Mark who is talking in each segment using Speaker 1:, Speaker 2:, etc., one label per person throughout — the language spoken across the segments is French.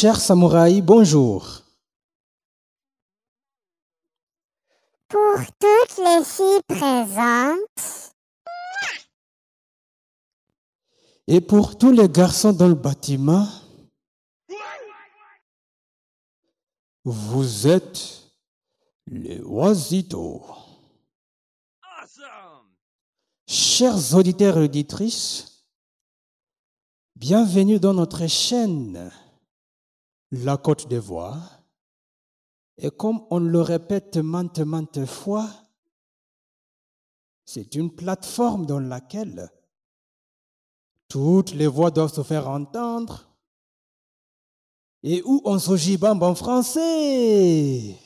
Speaker 1: Chers samouraïs, bonjour.
Speaker 2: Pour toutes les filles présentes,
Speaker 1: Et pour tous les garçons dans le bâtiment, vous êtes les oisitos. Chers auditeurs et auditrices, bienvenue dans notre chaîne La Côte d'Ivoire. Et comme on le répète maintes, maintes fois, c'est une plateforme dans laquelle toutes les voix doivent se faire entendre et où on se gibambe en français.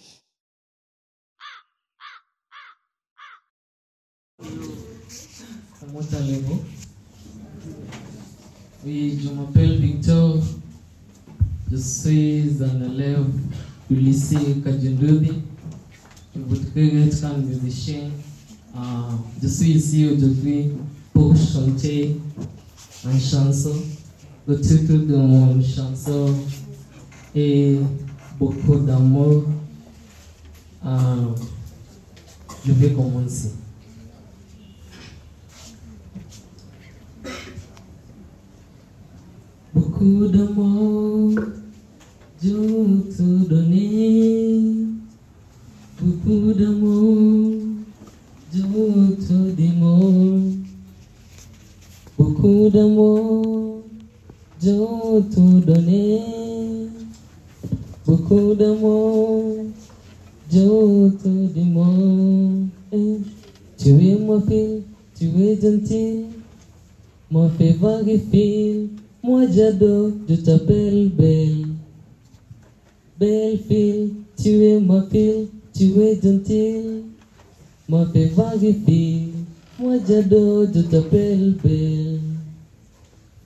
Speaker 3: Comment allez-vous? Oui, je m'appelle Victor. Je suis un élève du lycée Kadjundubi. Je voudrais être un musicien. Euh, je suis ici aujourd'hui pour chanter une chanson. Le titre de mon chanson est Beaucoup d'amour. Euh, je vais commencer. Beaucoup d'amour, je te donner. Beaucoup d'amour, je te démole. Beaucoup d'amour, je te donner. Beaucoup d'amour, je te démole. Tu es ma fille, tu es gentille. Mon vague fille, moi j'adore, je t'appelle belle. Belle fille, tu es ma fille, tu es gentille. Mon fait vague fille, moi j'adore, je t'appelle belle.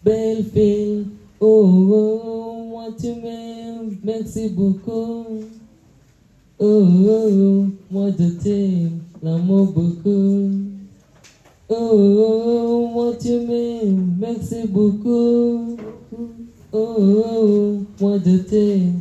Speaker 3: Belle fille, oh oh, moi tu m'aimes, merci beaucoup. Oh oh, moi je t'aime, l'amour beaucoup. Oh, oh, moi tu m'aimes, merci beaucoup. Oh, oh, moi je t'aime,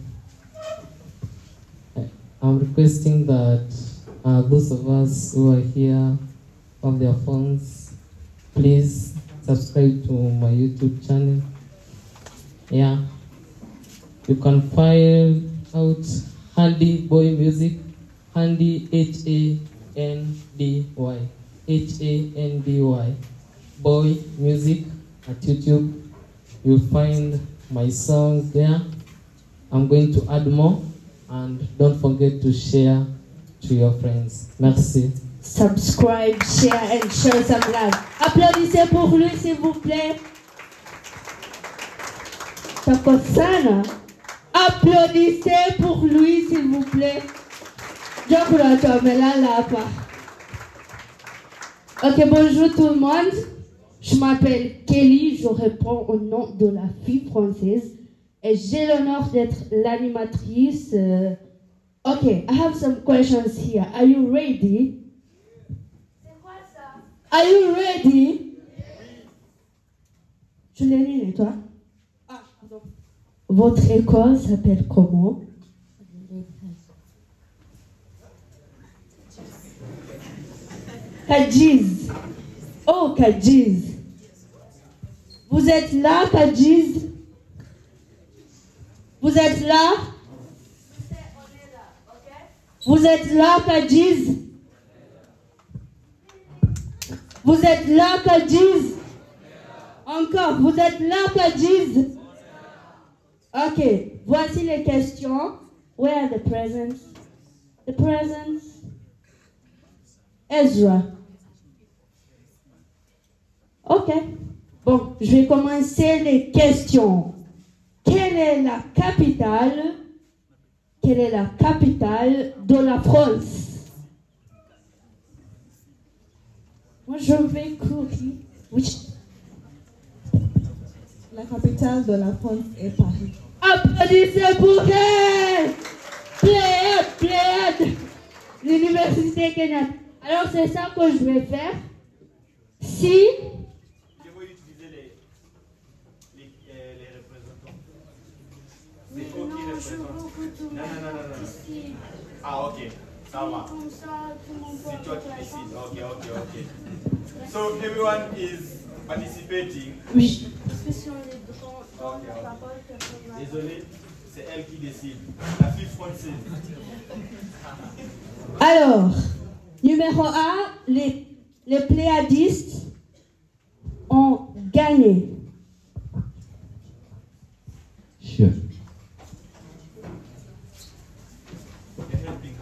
Speaker 3: I'm requesting that uh, those of us who are here on their phones, please subscribe to my YouTube channel. Yeah, you can find out Handy Boy Music, Handy H A N D Y, H A N D Y, Boy Music at YouTube. You'll find my songs there. I'm going to add more and don't forget to share to your friends. Merci.
Speaker 4: Subscribe, share and show some love. Applaudissez pour lui s'il vous plaît. Tako sana. Applaudissez pour lui s'il vous plaît. Ok, bonjour tout le monde. Je m'appelle Kelly, je réponds au nom de la fille française et j'ai l'honneur d'être l'animatrice. euh, Ok, I have some questions here. Are you ready? Are you ready? Je l'ai lu, et toi? Ah, pardon. Votre école s'appelle comment? Kajiz. Oh, Kajiz. Vous êtes là, Kajiz? Vous êtes là? Vous êtes là, Kajiz? Vous êtes là, Kajiz? Encore, vous êtes là, Kajiz? Ok, voici les questions. Where are the presents? The presents? Ezra. Ok. Bon, je vais commencer les questions. Quelle est la capitale quelle est la capitale de la France? Moi, je vais courir. Oui.
Speaker 5: La capitale de la France est Paris.
Speaker 4: Applaudissez pour elle Pléiade L'université Kenyatta. Alors, c'est ça que je vais faire. Si
Speaker 6: Je vais utiliser les, les, euh, les représentants. C'est
Speaker 7: Mais
Speaker 6: eux qui
Speaker 7: non, je
Speaker 6: représentent.
Speaker 7: veux que tout le
Speaker 6: Non, non, non, non,
Speaker 7: monde
Speaker 6: non.
Speaker 7: décide.
Speaker 6: Ah, ok. Ça va.
Speaker 7: Comme ça, tout le monde peut
Speaker 6: C'est toi
Speaker 7: avoir
Speaker 6: qui
Speaker 7: la chance.
Speaker 6: décides. Ok, ok, ok. So everyone is participating.
Speaker 4: Oui.
Speaker 7: Parce que si on est dans, dans
Speaker 6: Ok,
Speaker 7: la
Speaker 6: ok.
Speaker 7: parole, personne va-
Speaker 6: Désolé, c'est elle qui décide. La fille française.
Speaker 4: Alors, numéro 1, les, les pléiadistes ont gagné.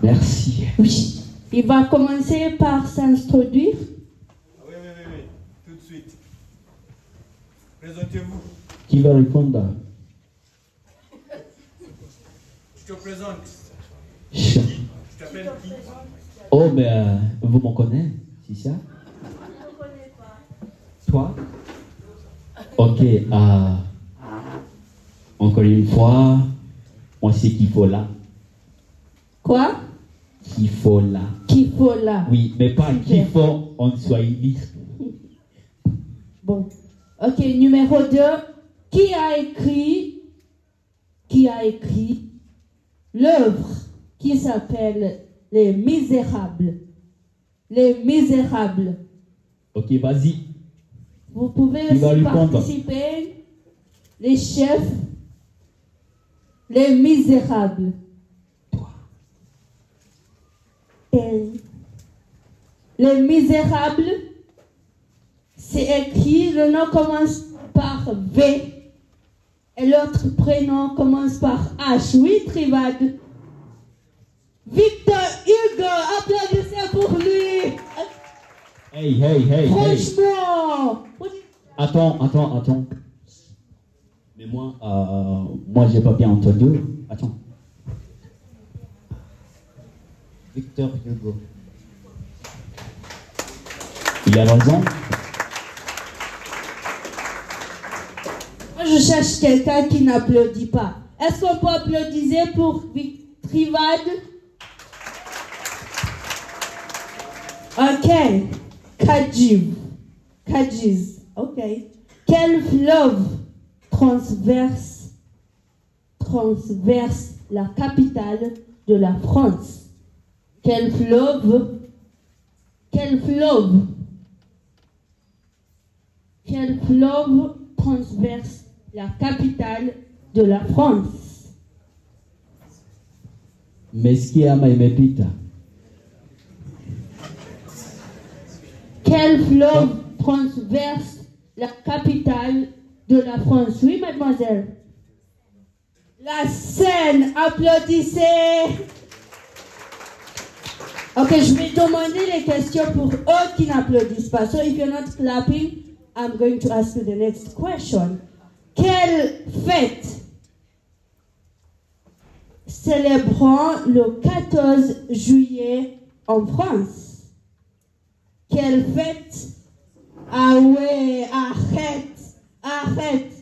Speaker 3: Merci.
Speaker 4: Oui. Il va commencer par s'introduire.
Speaker 6: Ah, Oui, oui, oui, oui. Tout de suite. Présentez-vous.
Speaker 3: Qui va répondre
Speaker 6: Je te présente.
Speaker 3: Je-
Speaker 6: Je t'appelle qui?
Speaker 3: Oh, mais euh, vous me connaissez, c'est ça? Toi? Ok, euh, encore une fois, on sait qu'il faut là.
Speaker 4: Quoi?
Speaker 3: Qu'il faut là.
Speaker 4: Qu'il faut là.
Speaker 3: Oui, mais pas qu'il faut en Swahili.
Speaker 4: Bon. Ok, numéro 2. Qui a écrit, qui a écrit l'œuvre qui s'appelle Les Misérables? Les Misérables.
Speaker 3: Ok, vas-y.
Speaker 4: Vous pouvez aussi participer. Les chefs, les misérables. Et les misérables, c'est écrit, le nom commence par V et l'autre prénom commence par H. Oui, Trivade. Victor Hugo, applaudissez pour lui.
Speaker 3: Hey, hey, hey, hey.
Speaker 4: Franchement.
Speaker 3: Attends, attends, attends. Mais moi, euh, moi, j'ai pas bien entendu. Attends. Victor Hugo. Il a raison.
Speaker 4: Je cherche quelqu'un qui n'applaudit pas. Est-ce qu'on peut applaudir pour Trivade Ok. Kajiv. Kajiz. Ok. Quel fleuve transverse, transverse la capitale de la France? Quel fleuve? Quel fleuve? Quel fleuve transverse la capitale de la France
Speaker 3: Meskia imepita?
Speaker 4: Quel fleuve transverse la capitale de la France? Oui, mademoiselle. La Seine, applaudissez. Ok, je vais demander les questions pour eux qui n'applaudissent pas. So if you're not clapping, I'm going to ask you the next question. Quelle fête célébrant le 14 juillet en France Quelle fête? Ah ouais, arrête, arrête.